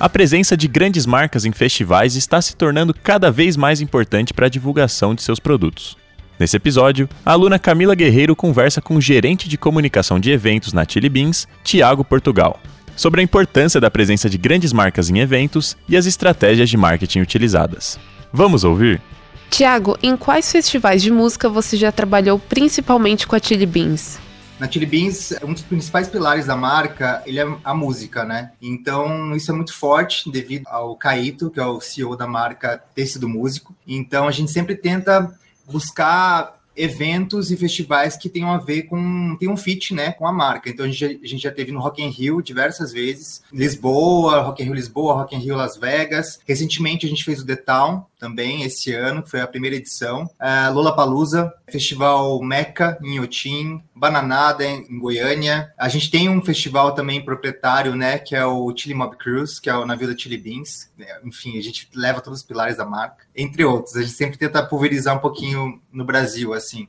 A presença de grandes marcas em festivais está se tornando cada vez mais importante para a divulgação de seus produtos. Nesse episódio, a aluna Camila Guerreiro conversa com o gerente de comunicação de eventos na Chili Beans, Tiago Portugal, sobre a importância da presença de grandes marcas em eventos e as estratégias de marketing utilizadas. Vamos ouvir? Tiago, em quais festivais de música você já trabalhou principalmente com a Chili Beans? Na Chili Beans, um dos principais pilares da marca, ele é a música, né? Então, isso é muito forte devido ao Caíto, que é o CEO da marca, ter sido músico. Então, a gente sempre tenta buscar eventos e festivais que tenham a ver com tem um fit, né, com a marca. Então a gente, a gente já teve no Rock in Rio diversas vezes, Lisboa, Rock in Rio Lisboa, Rock in Rio Las Vegas. Recentemente a gente fez o The Town também esse ano, que foi a primeira edição. Uh, Lola Palusa, Festival Meca em Otim, Bananada em Goiânia. A gente tem um festival também proprietário, né, que é o Chili Mob Cruise, que é o navio da Chili Beans. Enfim, a gente leva todos os pilares da marca, entre outros. A gente sempre tenta pulverizar um pouquinho no Brasil, assim.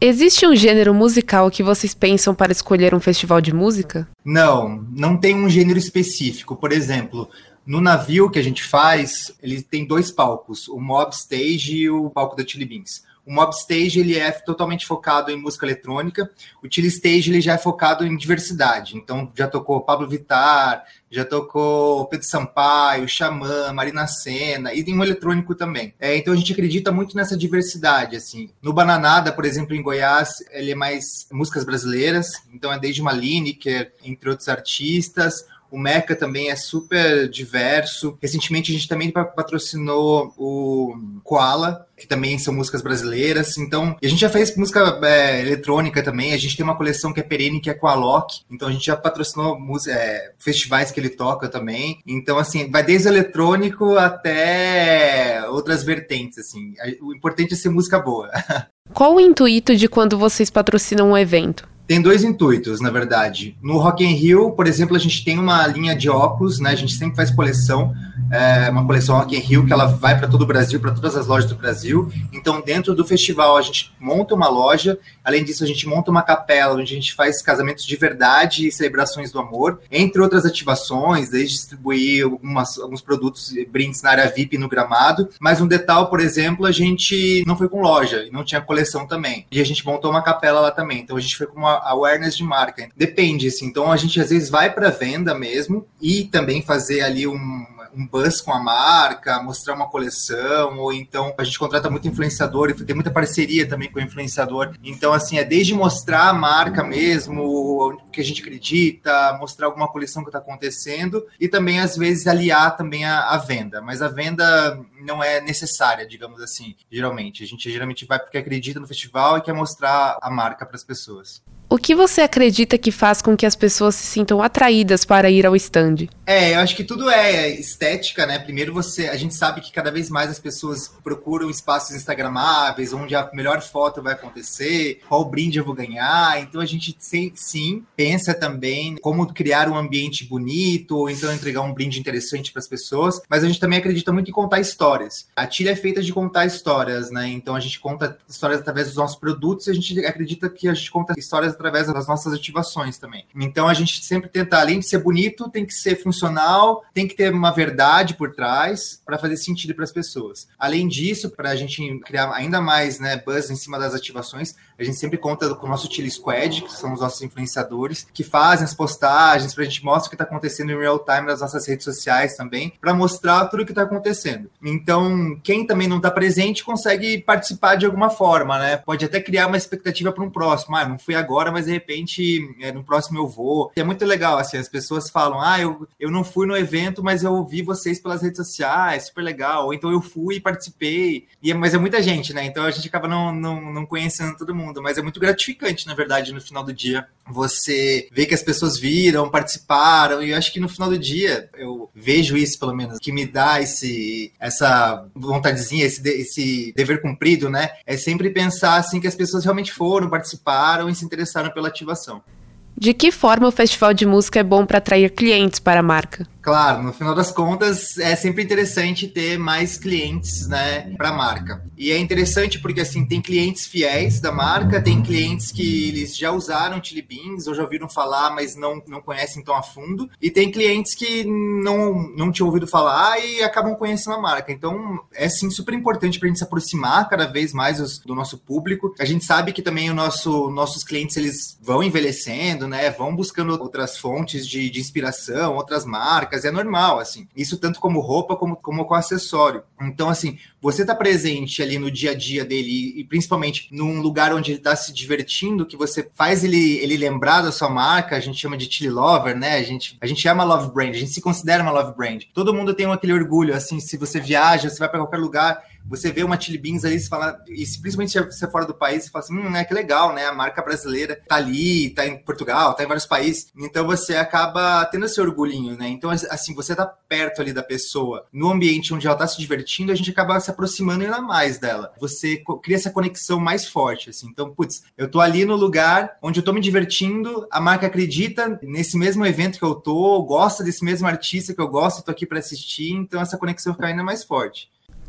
Existe um gênero musical que vocês pensam para escolher um festival de música? Não, não tem um gênero específico. Por exemplo, no navio que a gente faz, ele tem dois palcos, o Mob Stage e o palco da Chili Beans. O Mob Stage ele é totalmente focado em música eletrônica, o Chili Stage ele já é focado em diversidade. Então já tocou Pablo Vittar, já tocou Pedro Sampaio, Xamã, Marina Senna e tem um eletrônico também. É, então a gente acredita muito nessa diversidade assim. No Bananada, por exemplo, em Goiás, ele é mais músicas brasileiras, então é desde uma Lineker, entre outros artistas. O Meca também é super diverso. Recentemente a gente também patrocinou o Koala, que também são músicas brasileiras. Então, a gente já fez música é, eletrônica também. A gente tem uma coleção que é perene, que é com a Loki. Então, a gente já patrocinou é, festivais que ele toca também. Então, assim, vai desde o eletrônico até outras vertentes, assim. O importante é ser música boa. Qual o intuito de quando vocês patrocinam um evento? Tem dois intuitos, na verdade. No Rock in Rio, por exemplo, a gente tem uma linha de óculos, né? A gente sempre faz coleção, é, uma coleção Rock in Rio que ela vai para todo o Brasil, para todas as lojas do Brasil. Então, dentro do festival, a gente monta uma loja. Além disso, a gente monta uma capela onde a gente faz casamentos de verdade e celebrações do amor, entre outras ativações, desde distribuir algumas, alguns produtos brindes na área VIP no gramado. Mas um detalhe, por exemplo, a gente não foi com loja e não tinha coleção também. E a gente montou uma capela lá também. Então, a gente foi com uma awareness de marca. Depende, assim. Então a gente às vezes vai para venda mesmo e também fazer ali um, um buzz com a marca, mostrar uma coleção, ou então a gente contrata muito influenciador e tem muita parceria também com o influenciador. Então, assim, é desde mostrar a marca mesmo, o que a gente acredita, mostrar alguma coleção que está acontecendo e também, às vezes, aliar também a, a venda. Mas a venda não é necessária, digamos assim, geralmente. A gente geralmente vai porque acredita no festival e quer mostrar a marca para as pessoas. O que você acredita que faz com que as pessoas se sintam atraídas para ir ao stand? É, eu acho que tudo é estética, né? Primeiro você, a gente sabe que cada vez mais as pessoas procuram espaços instagramáveis, onde a melhor foto vai acontecer, qual brinde eu vou ganhar. Então a gente sim, sim pensa também como criar um ambiente bonito, ou então entregar um brinde interessante para as pessoas, mas a gente também acredita muito em contar histórias. A tira é feita de contar histórias, né? Então a gente conta histórias através dos nossos produtos e a gente acredita que a gente conta histórias através das nossas ativações também. Então a gente sempre tenta, além de ser bonito, tem que ser funcional, tem que ter uma verdade por trás para fazer sentido para as pessoas. Além disso, para a gente criar ainda mais né, buzz em cima das ativações, a gente sempre conta com o nosso Chili Squad, que são os nossos influenciadores, que fazem as postagens para a gente mostrar o que está acontecendo em real time nas nossas redes sociais também, para mostrar tudo o que está acontecendo. Então, quem também não está presente consegue participar de alguma forma, né? Pode até criar uma expectativa para um próximo. Ah, não fui agora, mas mas de repente é, no próximo eu vou. É muito legal, assim, as pessoas falam, ah, eu, eu não fui no evento, mas eu ouvi vocês pelas redes sociais, super legal. Ou então eu fui e participei. E, é, mas é muita gente, né? Então a gente acaba não, não, não conhecendo todo mundo. mundo, mas é muito gratificante, na verdade, no final do dia. Você vê que as pessoas viram, participaram, e eu acho que no final do dia, eu vejo isso, pelo menos, que me dá esse, essa vontadezinha, esse, esse dever cumprido, né? É sempre pensar assim que as pessoas realmente foram, participaram e se interessaram pela ativação. De que forma o festival de música é bom para atrair clientes para a marca? Claro, no final das contas é sempre interessante ter mais clientes, né, para a marca. E é interessante porque assim tem clientes fiéis da marca, tem clientes que eles já usaram Chili Beans ou já ouviram falar, mas não, não conhecem tão a fundo, e tem clientes que não não tinham ouvido falar e acabam conhecendo a marca. Então é sim super importante para a gente se aproximar cada vez mais do nosso público. A gente sabe que também o nosso nossos clientes eles vão envelhecendo, né, vão buscando outras fontes de, de inspiração, outras marcas marcas, é normal, assim. Isso tanto como roupa como, como com acessório. Então, assim, você tá presente ali no dia a dia dele e principalmente num lugar onde ele tá se divertindo, que você faz ele, ele lembrar da sua marca, a gente chama de Chili Lover, né? A gente, a gente é uma love brand, a gente se considera uma love brand. Todo mundo tem aquele orgulho, assim, se você viaja, você vai para qualquer lugar, você vê uma Chili Beans ali, você fala, e principalmente se você é fora do país, você fala assim, hum, é que legal, né? A marca brasileira tá ali, tá em Portugal, tá em vários países. Então você acaba tendo esse orgulhinho, né? Então, assim, você tá perto ali da pessoa, no ambiente onde ela tá se divertindo, a gente acaba se aproximando ainda mais dela. Você cria essa conexão mais forte, assim. Então, putz, eu tô ali no lugar onde eu tô me divertindo, a marca acredita nesse mesmo evento que eu tô, gosta desse mesmo artista que eu gosto, tô aqui para assistir, então essa conexão fica ainda mais forte.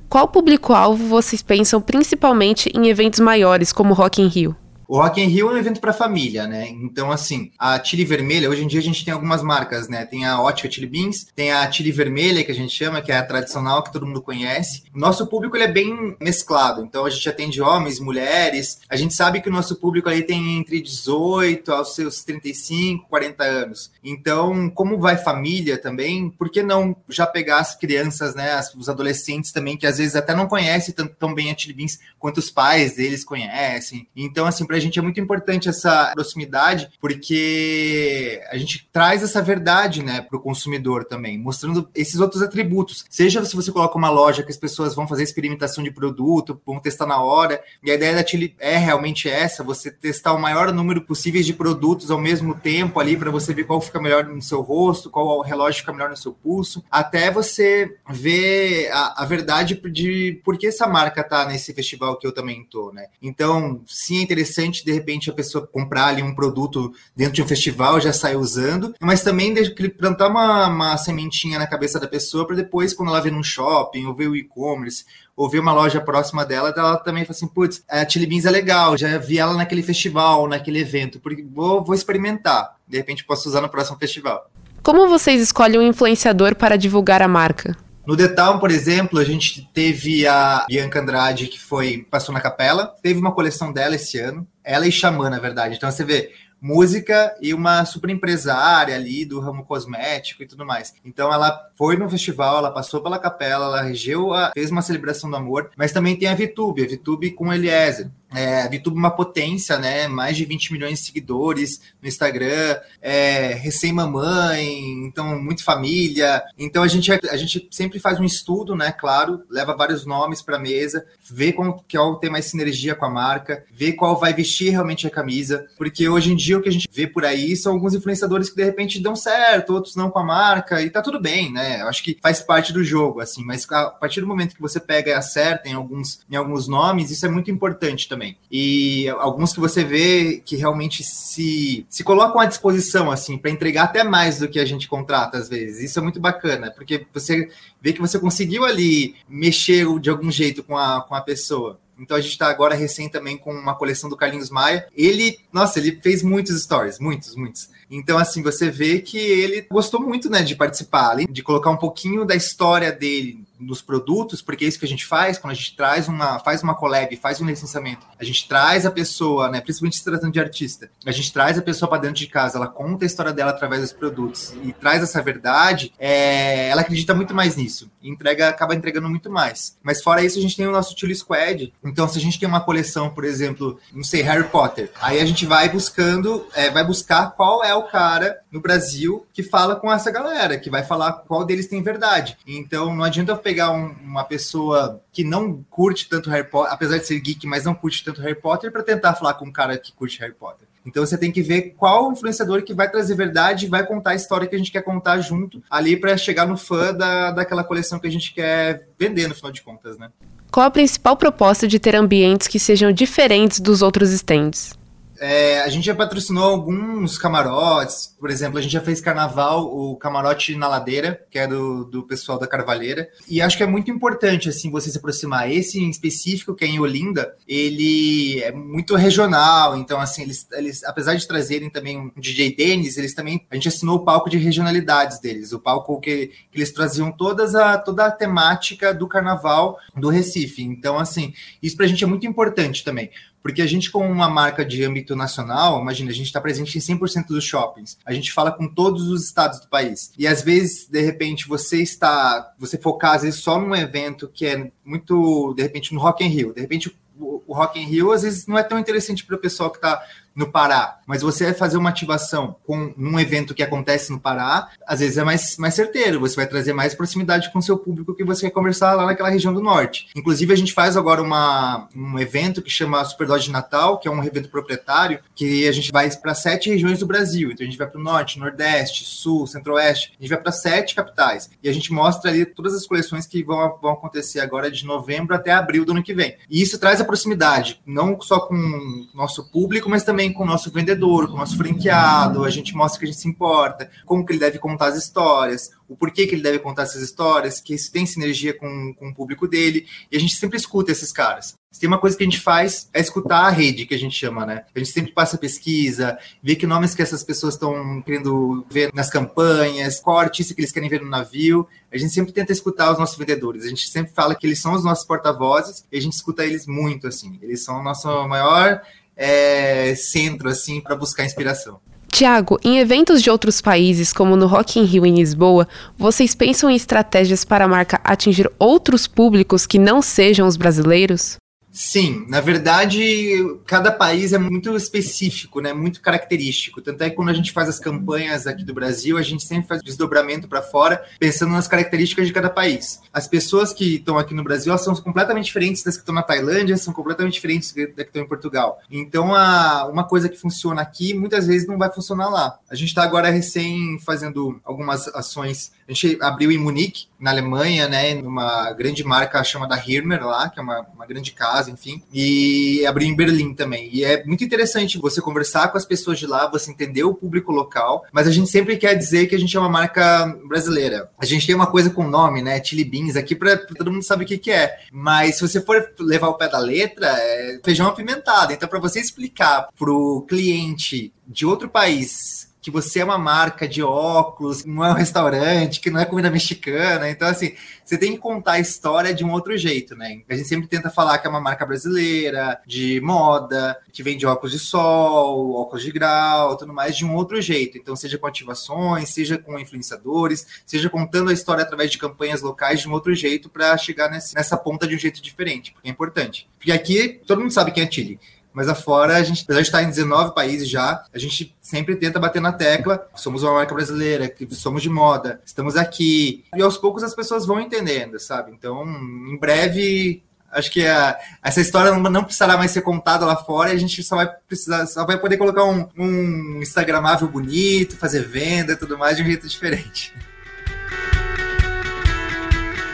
Qual público-alvo vocês pensam principalmente em eventos maiores, como Rock in Rio? O Rock in Rio é um evento para família, né? Então, assim, a Chile Vermelha, hoje em dia a gente tem algumas marcas, né? Tem a Ótica Chili Beans, tem a Chile Vermelha, que a gente chama, que é a tradicional, que todo mundo conhece. O nosso público, ele é bem mesclado. Então, a gente atende homens, mulheres. A gente sabe que o nosso público aí tem entre 18 aos seus 35, 40 anos. Então, como vai família também, por que não já pegar as crianças, né? os adolescentes também, que às vezes até não conhecem tão, tão bem a Chili Beans quanto os pais deles conhecem. Então, assim, para a gente é muito importante essa proximidade, porque a gente traz essa verdade, né, para o consumidor também, mostrando esses outros atributos. Seja se você coloca uma loja que as pessoas vão fazer experimentação de produto, vão testar na hora, e a ideia da Chile é realmente essa, você testar o maior número possível de produtos ao mesmo tempo ali, para você ver qual fica melhor no seu rosto, qual relógio fica melhor no seu pulso, até você ver a, a verdade de por que essa marca tá nesse festival que eu também tô, né? Então, sim, é interessante interessante, de repente, a pessoa comprar ali um produto dentro de um festival, já sair usando, mas também plantar uma, uma sementinha na cabeça da pessoa para depois, quando ela vê num shopping, ou vê o e-commerce, ou ver uma loja próxima dela, ela também fala assim, putz, a Chili Beans é legal, já vi ela naquele festival, naquele evento, porque vou, vou experimentar. De repente posso usar no próximo festival. Como vocês escolhem um influenciador para divulgar a marca? No The Town, por exemplo, a gente teve a Bianca Andrade, que foi passou na capela. Teve uma coleção dela esse ano. Ela e Xamã, na verdade. Então você vê música e uma super empresária ali do ramo cosmético e tudo mais. Então ela foi no festival, ela passou pela capela, ela regeu, a, fez uma celebração do amor, mas também tem a VTube, a VTube com Eliezer. É, a VTube é uma potência, né? Mais de 20 milhões de seguidores no Instagram, é, recém-mamãe, então muito família. Então a gente, a gente sempre faz um estudo, né? Claro, leva vários nomes para a mesa, vê qual, qual tem mais sinergia com a marca, vê qual vai vestir realmente a camisa, porque hoje em dia o que a gente vê por aí são alguns influenciadores que de repente dão certo, outros não com a marca, e tá tudo bem, né? Eu acho que faz parte do jogo, assim, mas a partir do momento que você pega e acerta em alguns, em alguns nomes, isso é muito importante também também. E alguns que você vê que realmente se, se colocam à disposição, assim, para entregar até mais do que a gente contrata às vezes. Isso é muito bacana, porque você vê que você conseguiu ali mexer de algum jeito com a, com a pessoa. Então a gente está agora recém também com uma coleção do Carlinhos Maia. Ele, nossa, ele fez muitos stories, muitos, muitos. Então, assim, você vê que ele gostou muito, né, de participar, de colocar um pouquinho da história dele nos produtos, porque é isso que a gente faz quando a gente traz uma, faz uma collab, faz um licenciamento. A gente traz a pessoa, né, principalmente se tratando de artista, a gente traz a pessoa para dentro de casa, ela conta a história dela através dos produtos e traz essa verdade, é, ela acredita muito mais nisso, entrega, acaba entregando muito mais. Mas fora isso, a gente tem o nosso Chili Squad. Então, se a gente tem uma coleção, por exemplo, não sei, Harry Potter, aí a gente vai buscando, é, vai buscar qual é o cara no Brasil que fala com essa galera, que vai falar qual deles tem verdade. Então, não adianta eu pegar um, uma pessoa que não curte tanto Harry Potter, apesar de ser geek, mas não curte tanto Harry Potter, para tentar falar com um cara que curte Harry Potter. Então você tem que ver qual influenciador que vai trazer verdade e vai contar a história que a gente quer contar junto ali para chegar no fã da, daquela coleção que a gente quer vender, no final de contas, né? Qual a principal proposta de ter ambientes que sejam diferentes dos outros stands? É, a gente já patrocinou alguns camarotes, por exemplo, a gente já fez carnaval, o camarote na ladeira, que é do, do pessoal da Carvalheira, e acho que é muito importante, assim, você se aproximar. Esse em específico, que é em Olinda, ele é muito regional, então, assim, eles, eles apesar de trazerem também um DJ Dennis, eles também, a gente assinou o palco de regionalidades deles, o palco que, que eles traziam todas a, toda a temática do carnaval do Recife. Então, assim, isso pra gente é muito importante também, porque a gente, como uma marca de âmbito nacional, imagina, a gente está presente em 100% dos shoppings. A gente fala com todos os estados do país. E às vezes, de repente, você está, você focar às vezes só num evento que é muito, de repente, no Rock in Rio. De repente, o Rock in Rio às vezes não é tão interessante para o pessoal que está no Pará, mas você vai fazer uma ativação com num evento que acontece no Pará, às vezes é mais, mais certeiro, você vai trazer mais proximidade com o seu público que você quer conversar lá naquela região do norte. Inclusive, a gente faz agora uma, um evento que chama Superdose de Natal, que é um evento proprietário, que a gente vai para sete regiões do Brasil. Então, a gente vai para o norte, nordeste, sul, centro-oeste, a gente vai para sete capitais. E a gente mostra ali todas as coleções que vão, vão acontecer agora de novembro até abril do ano que vem. E isso traz a proximidade, não só com o nosso público, mas também com o nosso vendedor, com o nosso franqueado, a gente mostra que a gente se importa, como que ele deve contar as histórias, o porquê que ele deve contar essas histórias, que isso tem sinergia com, com o público dele, e a gente sempre escuta esses caras. Se tem uma coisa que a gente faz é escutar a rede, que a gente chama, né? A gente sempre passa pesquisa, vê que nomes que essas pessoas estão querendo ver nas campanhas, qual artista que eles querem ver no navio. A gente sempre tenta escutar os nossos vendedores. A gente sempre fala que eles são os nossos porta-vozes e a gente escuta eles muito, assim. Eles são o nosso maior é, centro assim para buscar inspiração. Tiago, em eventos de outros países, como no Rock in Rio em Lisboa, vocês pensam em estratégias para a marca atingir outros públicos que não sejam os brasileiros? Sim, na verdade, cada país é muito específico, né? Muito característico. Tanto é que quando a gente faz as campanhas aqui do Brasil, a gente sempre faz desdobramento para fora, pensando nas características de cada país. As pessoas que estão aqui no Brasil são completamente diferentes das que estão na Tailândia, são completamente diferentes das que estão em Portugal. Então, a, uma coisa que funciona aqui, muitas vezes não vai funcionar lá. A gente está agora recém fazendo algumas ações. A gente abriu em Munique, na Alemanha, né? Numa grande marca chamada Hirmer lá, que é uma, uma grande casa enfim, e abriu em Berlim também. E é muito interessante você conversar com as pessoas de lá, você entender o público local, mas a gente sempre quer dizer que a gente é uma marca brasileira. A gente tem uma coisa com nome, né? Chili Beans aqui para todo mundo saber o que, que é. Mas se você for levar o pé da letra, é feijão apimentado. Então, para você explicar pro cliente de outro país que você é uma marca de óculos, não é um restaurante, que não é comida mexicana. Então, assim, você tem que contar a história de um outro jeito, né? A gente sempre tenta falar que é uma marca brasileira, de moda, que vende óculos de sol, óculos de grau, tudo mais, de um outro jeito. Então, seja com ativações, seja com influenciadores, seja contando a história através de campanhas locais de um outro jeito para chegar nessa ponta de um jeito diferente, porque é importante. Porque aqui todo mundo sabe quem é Chile mas afora, a gente, apesar de estar em 19 países já, a gente sempre tenta bater na tecla, somos uma marca brasileira, que somos de moda, estamos aqui, e aos poucos as pessoas vão entendendo, sabe? Então, em breve, acho que a, essa história não, não, precisará mais ser contada lá fora, e a gente só vai precisar, só vai poder colocar um, um Instagramável bonito, fazer venda e tudo mais de um jeito diferente.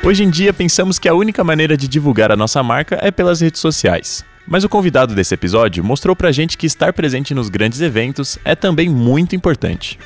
Hoje em dia, pensamos que a única maneira de divulgar a nossa marca é pelas redes sociais. Mas o convidado desse episódio mostrou pra gente que estar presente nos grandes eventos é também muito importante.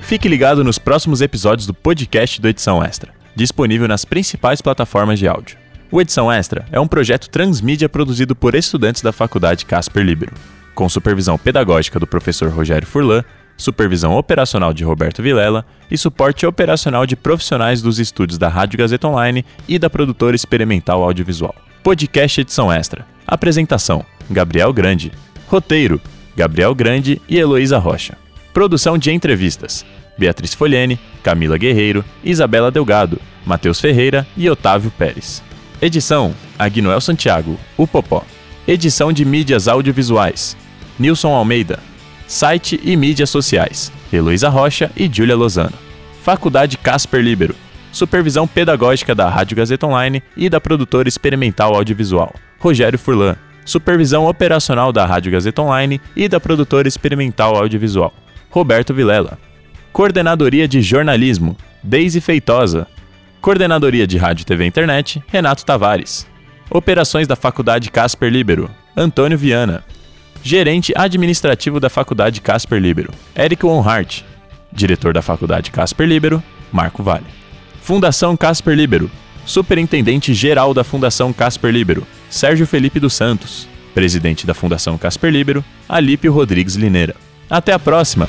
Fique ligado nos próximos episódios do podcast do Edição Extra, disponível nas principais plataformas de áudio. O Edição Extra é um projeto transmídia produzido por estudantes da Faculdade Casper Libero, com supervisão pedagógica do professor Rogério Furlan, supervisão operacional de Roberto Vilela e suporte operacional de profissionais dos estúdios da Rádio Gazeta Online e da produtora experimental audiovisual. Podcast Edição Extra. Apresentação: Gabriel Grande. Roteiro: Gabriel Grande e Heloísa Rocha. Produção de entrevistas: Beatriz Folhene, Camila Guerreiro, Isabela Delgado, Matheus Ferreira e Otávio Pérez. Edição: Agnoel Santiago, o Popó. Edição de mídias audiovisuais: Nilson Almeida. Site e mídias sociais: Heloísa Rocha e Júlia Lozano. Faculdade Casper Libero Supervisão pedagógica da Rádio Gazeta Online e da produtora experimental audiovisual, Rogério Furlan. Supervisão operacional da Rádio Gazeta Online e da produtora experimental audiovisual, Roberto Vilela. Coordenadoria de Jornalismo, Deise Feitosa. Coordenadoria de Rádio TV Internet, Renato Tavares. Operações da Faculdade Casper Libero, Antônio Viana. Gerente administrativo da Faculdade Casper Libero, Eric Wonhart. Diretor da Faculdade Casper Libero, Marco Vale. Fundação Casper Libero. Superintendente Geral da Fundação Casper Libero, Sérgio Felipe dos Santos. Presidente da Fundação Casper Libero, Alípio Rodrigues Lineira. Até a próxima!